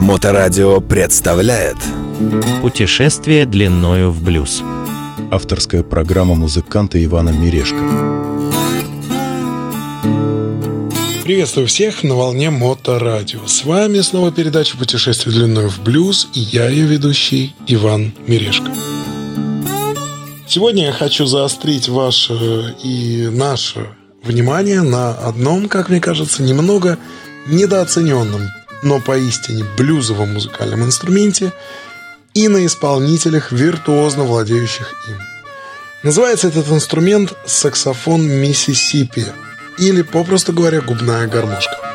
Моторадио представляет Путешествие длиною в блюз. Авторская программа музыканта Ивана Мирешко. Приветствую всех на волне Моторадио. С вами снова передача «Путешествие длиною в блюз» и я ее ведущий Иван Мирешко. Сегодня я хочу заострить ваше и наше внимание на одном, как мне кажется, немного недооцененном, но поистине блюзовом музыкальном инструменте и на исполнителях, виртуозно владеющих им. Называется этот инструмент саксофон Миссисипи или, попросту говоря, губная гармошка.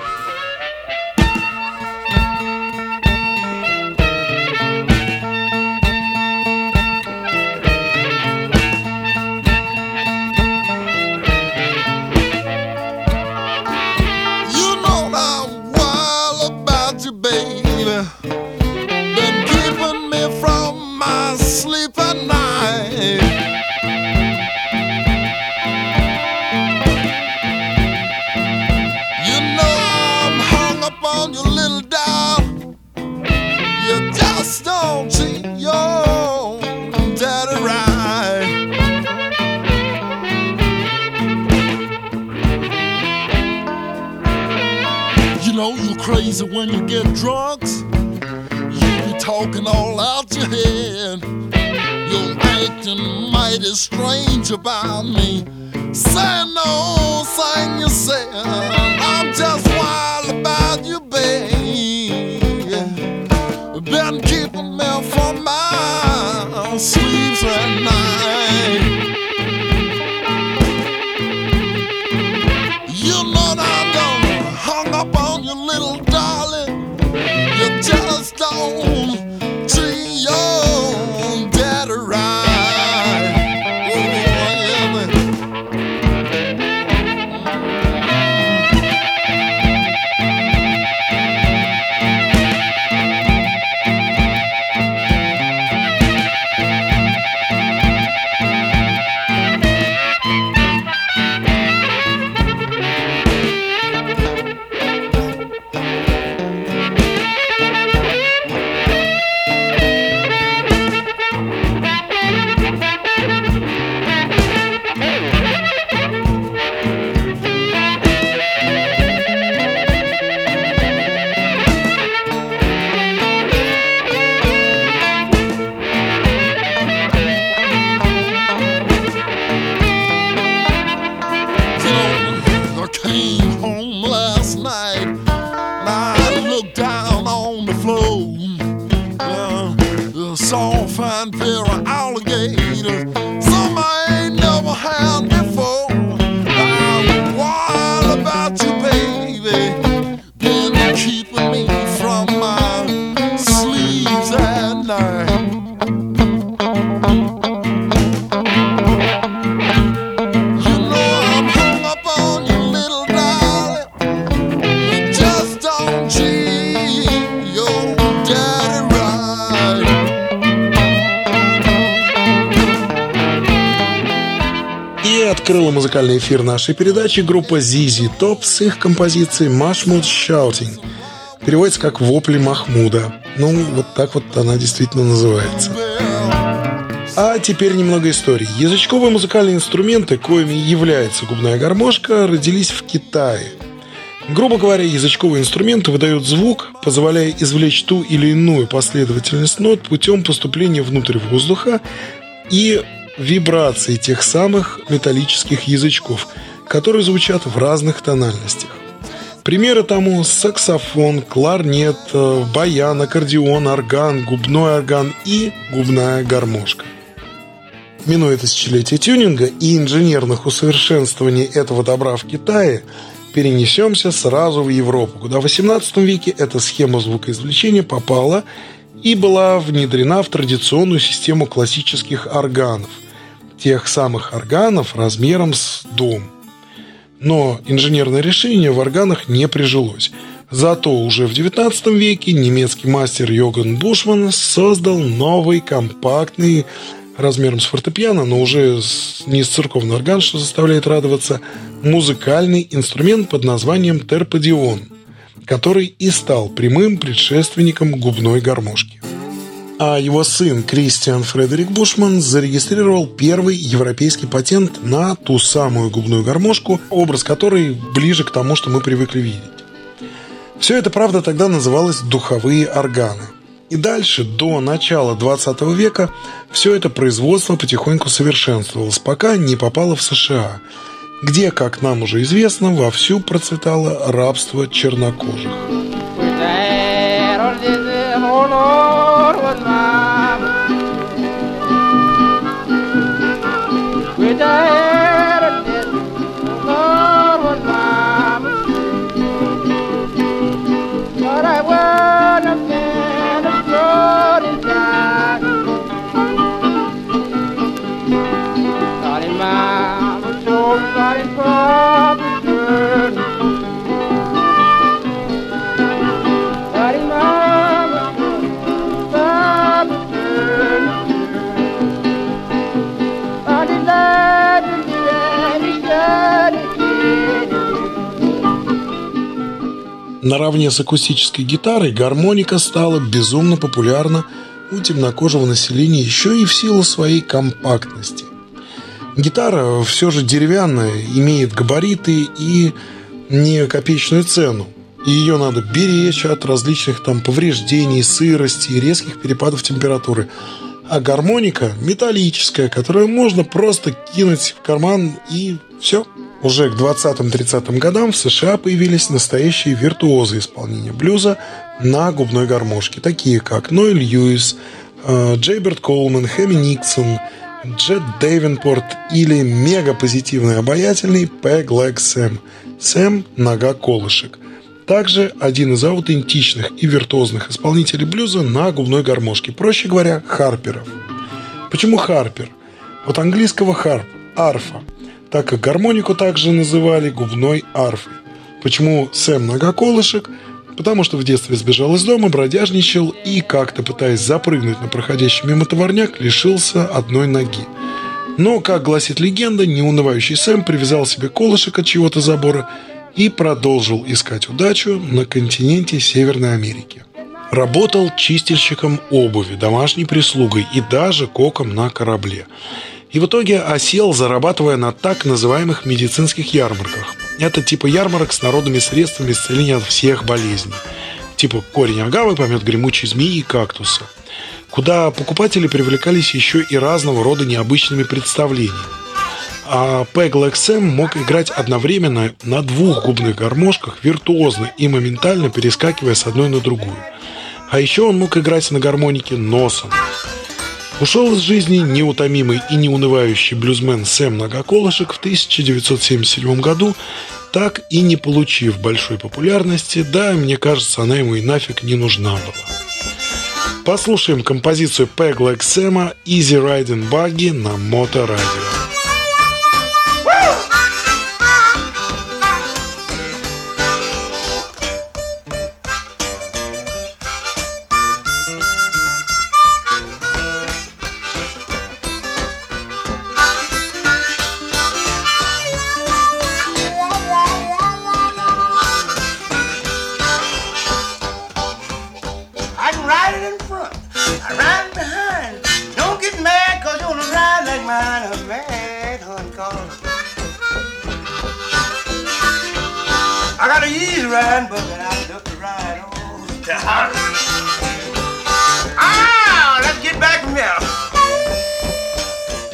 You get drunks. You be talking all out your head. You're acting mighty strange about me. Say no, saying you said I'm just wild about you, babe. Been keeping me from my sleeps at night. Fine pair of alligators. Открыла музыкальный эфир нашей передачи группа ZZ Top с их композицией «Mahmoud Shouting». Переводится как «Вопли Махмуда». Ну, вот так вот она действительно называется. А теперь немного истории. Язычковые музыкальные инструменты, коими является губная гармошка, родились в Китае. Грубо говоря, язычковые инструменты выдают звук, позволяя извлечь ту или иную последовательность нот путем поступления внутрь воздуха и вибрации тех самых металлических язычков, которые звучат в разных тональностях. Примеры тому саксофон, кларнет, э, баян, аккордеон, орган, губной орган и губная гармошка. Минуя тысячелетия тюнинга и инженерных усовершенствований этого добра в Китае, перенесемся сразу в Европу, куда в XVIII веке эта схема звукоизвлечения попала и была внедрена в традиционную систему классических органов, тех самых органов размером с дом. Но инженерное решение в органах не прижилось. Зато уже в XIX веке немецкий мастер Йоган Бушман создал новый компактный размером с фортепиано, но уже не с церковный орган, что заставляет радоваться, музыкальный инструмент под названием терподион. который и стал прямым предшественником губной гармошки. А его сын Кристиан Фредерик Бушман зарегистрировал первый европейский патент на ту самую губную гармошку, образ которой ближе к тому, что мы привыкли видеть. Все это, правда, тогда называлось духовые органы. И дальше, до начала 20 века, все это производство потихоньку совершенствовалось, пока не попало в США, где, как нам уже известно, вовсю процветало рабство чернокожих. Lord. Наравне с акустической гитарой гармоника стала безумно популярна у темнокожего населения еще и в силу своей компактности. Гитара все же деревянная, имеет габариты и не копеечную цену. И ее надо беречь от различных там повреждений, сырости и резких перепадов температуры. А гармоника металлическая, которую можно просто кинуть в карман и все – уже к 20-30 годам в США появились настоящие виртуозы исполнения блюза на губной гармошке, такие как Ноэль Льюис, э, Джейберт Колман, Хэмми Никсон, Джет Дэйвенпорт или мега-позитивный обаятельный Пэг Лэг Сэм, Сэм Нога Колышек. Также один из аутентичных и виртуозных исполнителей блюза на губной гармошке, проще говоря, харперов. Почему харпер? От английского харп – арфа – так как гармонику также называли губной арфой. Почему Сэм Многоколышек? Потому что в детстве сбежал из дома, бродяжничал и, как-то пытаясь запрыгнуть на проходящий мимо товарняк, лишился одной ноги. Но, как гласит легенда, неунывающий Сэм привязал себе колышек от чего-то забора и продолжил искать удачу на континенте Северной Америки. Работал чистильщиком обуви, домашней прислугой и даже коком на корабле и в итоге осел, зарабатывая на так называемых медицинских ярмарках. Это типа ярмарок с народными средствами исцеления от всех болезней. Типа корень агавы, помет гремучей змеи и кактуса. Куда покупатели привлекались еще и разного рода необычными представлениями. А Пэг Сэм мог играть одновременно на двух губных гармошках виртуозно и моментально перескакивая с одной на другую. А еще он мог играть на гармонике носом. Ушел из жизни неутомимый и неунывающий блюзмен Сэм Многоколышек в 1977 году, так и не получив большой популярности, да, мне кажется, она ему и нафиг не нужна была. Послушаем композицию Peg Like Сэма «Easy Riding Buggy» на Моторадио.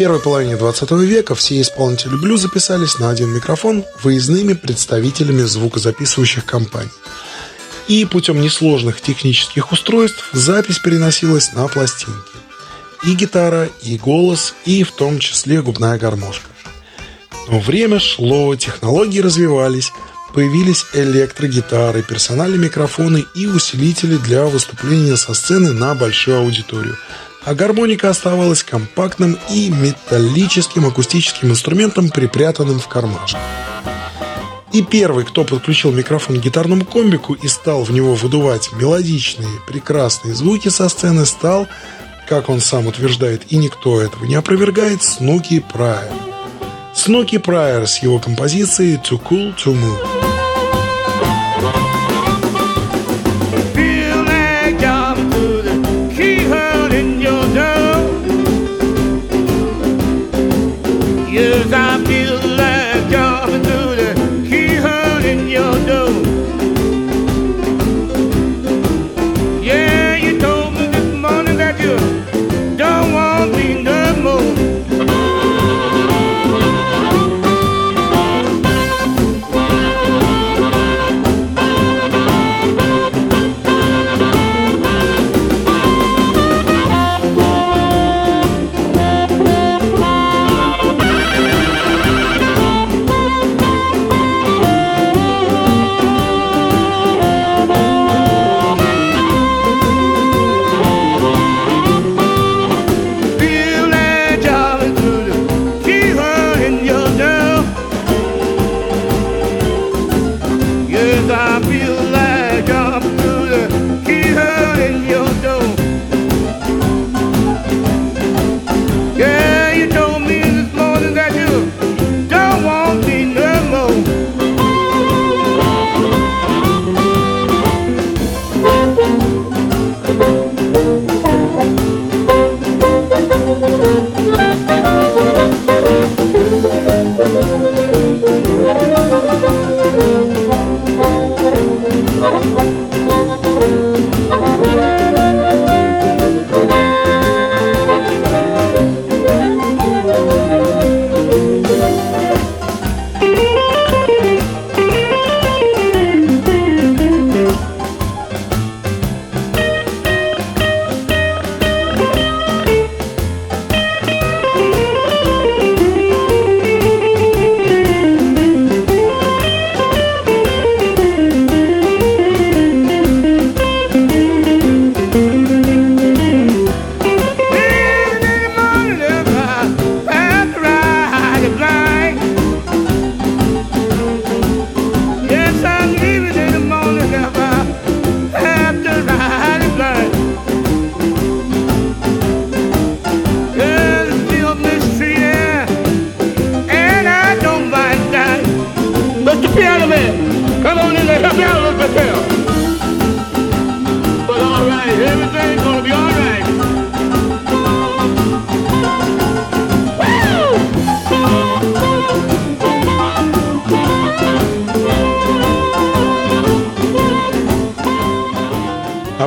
Первой половине 20 века все исполнители блюза записались на один микрофон выездными представителями звукозаписывающих компаний. И путем несложных технических устройств запись переносилась на пластинки. И гитара, и голос, и в том числе губная гармошка. Но время шло, технологии развивались, появились электрогитары, персональные микрофоны и усилители для выступления со сцены на большую аудиторию – а гармоника оставалась компактным и металлическим акустическим инструментом, припрятанным в кармашек. И первый, кто подключил микрофон к гитарному комбику и стал в него выдувать мелодичные, прекрасные звуки со сцены, стал, как он сам утверждает, и никто этого не опровергает, Снуки Прайер. Снуки Прайер с его композицией «Too Cool to Move».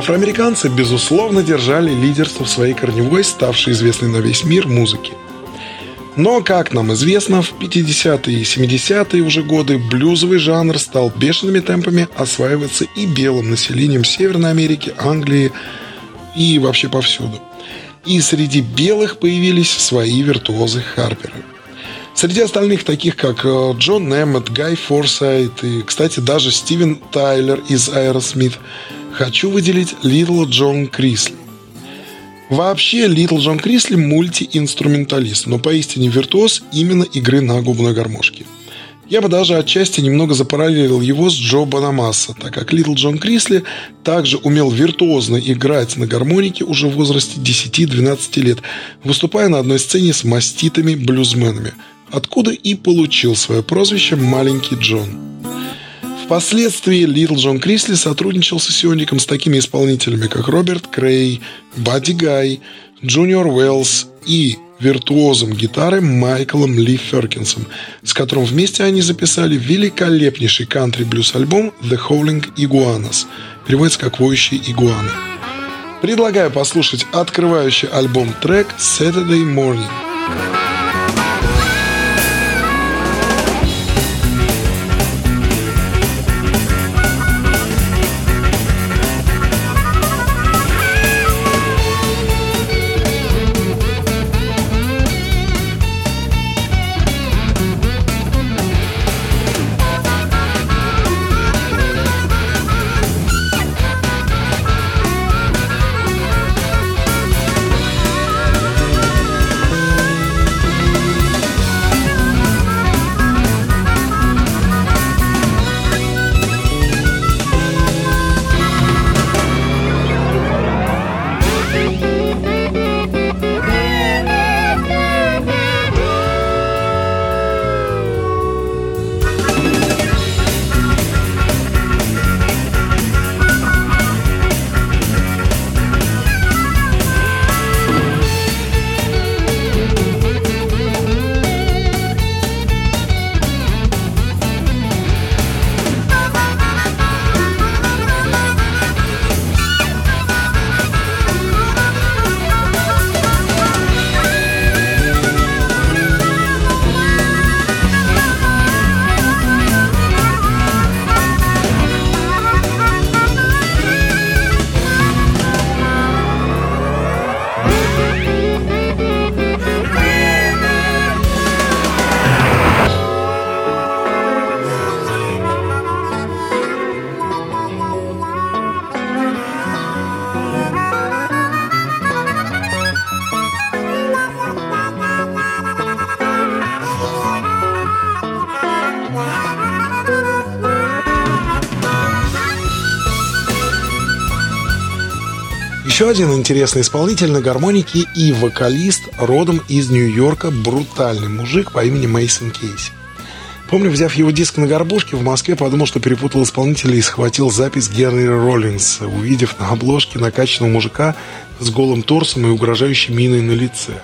Афроамериканцы, безусловно, держали лидерство в своей корневой, ставшей известной на весь мир музыке. Но, как нам известно, в 50-е и 70-е уже годы блюзовый жанр стал бешеными темпами осваиваться и белым населением Северной Америки, Англии и вообще повсюду. И среди белых появились свои виртуозы-харперы. Среди остальных, таких как э, Джон Эммет, Гай Форсайт и, кстати, даже Стивен Тайлер из Аэросмит, хочу выделить Литл Джон Крисли. Вообще, Литл Джон Крисли мультиинструменталист, но поистине виртуоз именно игры на губной гармошке. Я бы даже отчасти немного запараллелил его с Джо Бонамасса, так как Литл Джон Крисли также умел виртуозно играть на гармонике уже в возрасте 10-12 лет, выступая на одной сцене с маститыми блюзменами, откуда и получил свое прозвище «Маленький Джон». Впоследствии Литл Джон Крисли сотрудничал сессионником с такими исполнителями, как Роберт Крей, Бадди Гай, Джуниор Уэллс и виртуозом гитары Майклом Ли Феркинсом, с которым вместе они записали великолепнейший кантри-блюз-альбом The Howling Iguanas, переводится как «Воющие игуаны». Предлагаю послушать открывающий альбом трек Saturday Morning. Еще один интересный исполнитель на гармонике и вокалист родом из Нью-Йорка, брутальный мужик по имени Мейсон Кейси. Помню, взяв его диск на горбушке, в Москве подумал, что перепутал исполнителя и схватил запись Генри Роллинса, увидев на обложке накачанного мужика с голым торсом и угрожающей миной на лице.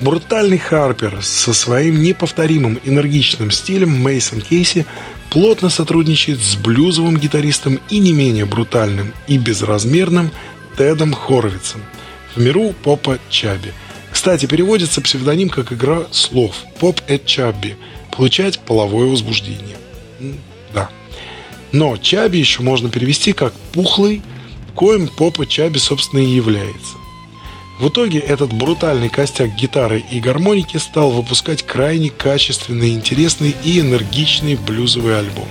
Брутальный Харпер со своим неповторимым энергичным стилем Мейсон Кейси плотно сотрудничает с блюзовым гитаристом и не менее брутальным и безразмерным Тедом Хоровицем в миру попа Чаби. Кстати, переводится псевдоним как игра слов «поп эт Чаби» – получать половое возбуждение. Да. Но Чаби еще можно перевести как «пухлый», коим попа Чаби, собственно, и является. В итоге этот брутальный костяк гитары и гармоники стал выпускать крайне качественные, интересные и энергичные блюзовые альбомы.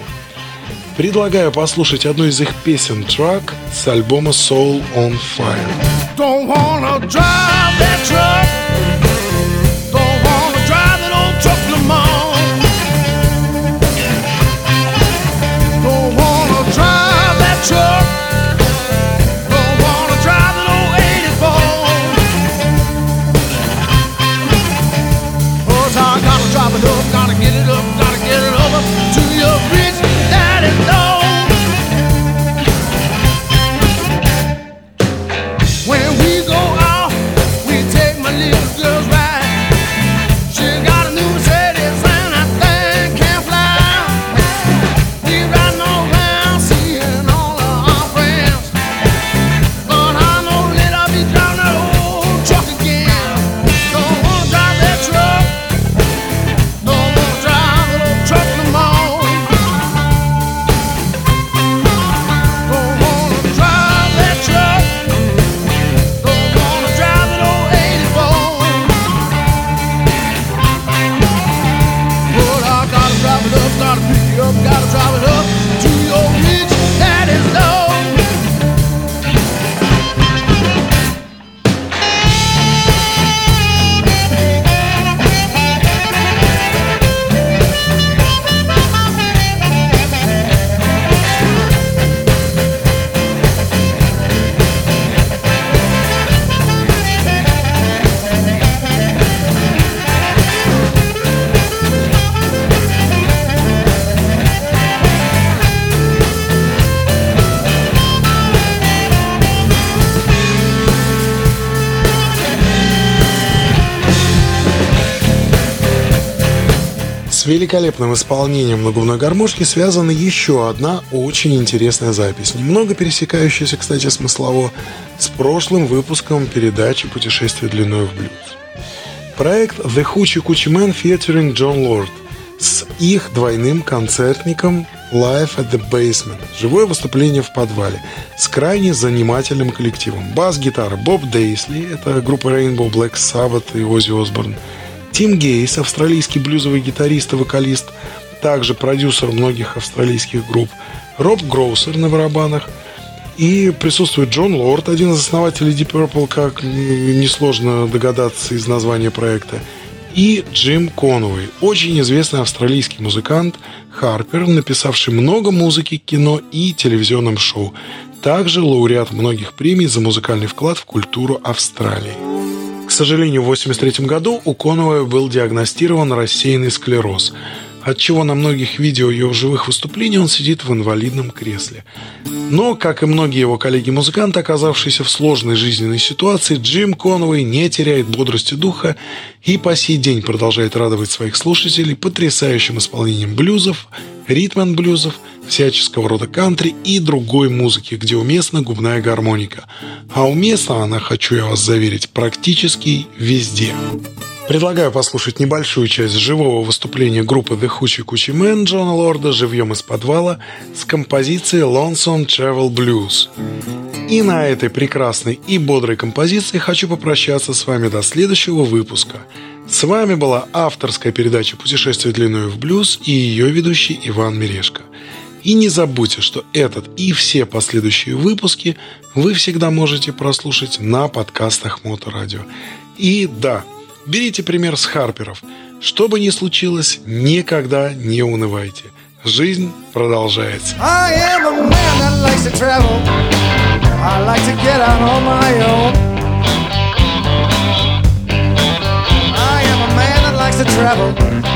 Предлагаю послушать одну из их песен трак с альбома Soul on Fire. Don't wanna drive that truck. С великолепным исполнением на губной гармошке связана еще одна очень интересная запись, немного пересекающаяся, кстати, смыслово, с прошлым выпуском передачи «Путешествие длиной в блюз». Проект The Hoochie Coochie Man featuring John Lord с их двойным концертником Live at the Basement. Живое выступление в подвале с крайне занимательным коллективом. Бас-гитара Боб Дейсли, это группа Rainbow Black Sabbath и Оззи Осборн. Тим Гейс, австралийский блюзовый гитарист и вокалист, также продюсер многих австралийских групп. Роб Гроусер на барабанах. И присутствует Джон Лорд, один из основателей Deep Purple, как несложно догадаться из названия проекта и Джим Конуэй, очень известный австралийский музыкант Харпер, написавший много музыки кино и телевизионным шоу. Также лауреат многих премий за музыкальный вклад в культуру Австралии. К сожалению, в 1983 году у Конуэя был диагностирован рассеянный склероз – отчего на многих видео его живых выступлений он сидит в инвалидном кресле. Но, как и многие его коллеги-музыканты, оказавшиеся в сложной жизненной ситуации, Джим Конвей не теряет бодрости духа и по сей день продолжает радовать своих слушателей потрясающим исполнением блюзов, ритм-блюзов, всяческого рода кантри и другой музыки, где уместна губная гармоника. А уместна она, хочу я вас заверить, практически везде. Предлагаю послушать небольшую часть живого выступления группы The Hoochie Coochie Man Джона Лорда живьем из подвала с композицией Lonesome Travel Blues. И на этой прекрасной и бодрой композиции хочу попрощаться с вами до следующего выпуска. С вами была авторская передача «Путешествие длиною в блюз» и ее ведущий Иван Мирешко. И не забудьте, что этот и все последующие выпуски вы всегда можете прослушать на подкастах Моторадио. И да, Берите пример с Харперов. Что бы ни случилось, никогда не унывайте. Жизнь продолжается. Travel. I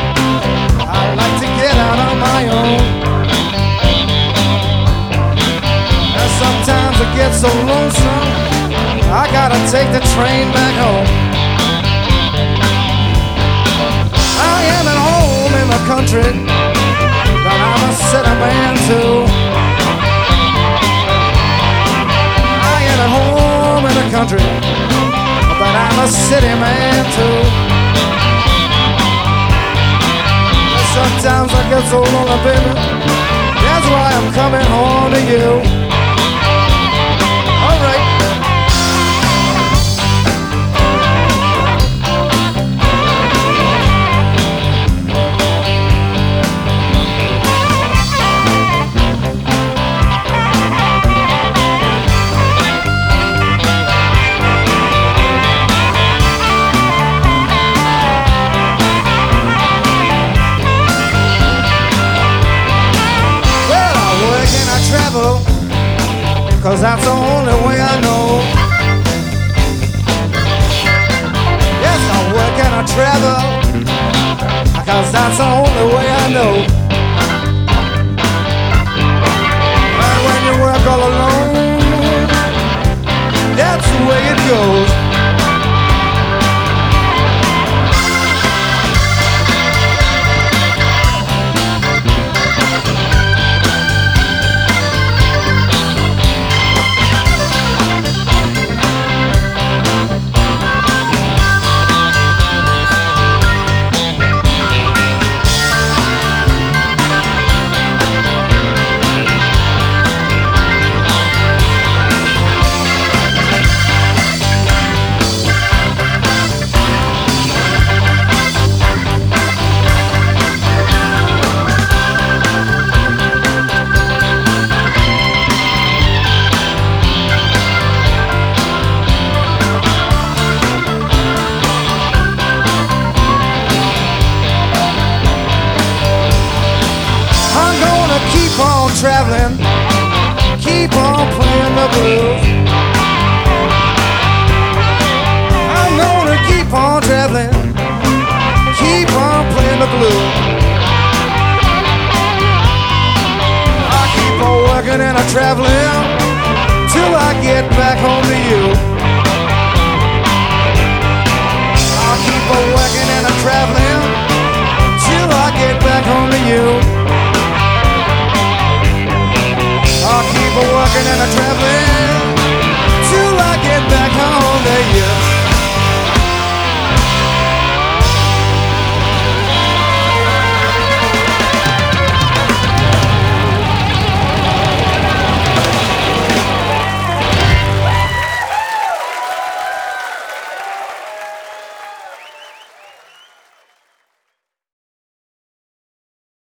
get sometimes so lonesome. I gotta take the train back home. Country that I'm a city man too. I am at home in the country, but I'm a city man too. Sometimes I get so lonely, baby. That's why I'm coming home to you. Cause that's the only way I know. Yes, I work and I travel. Cause that's the only way I know. And when you work all alone, that's the way it goes. traveling till I get back home to you. I'll keep a working and a traveling till I get back home to you. I'll keep a working and a traveling till I get back home to you.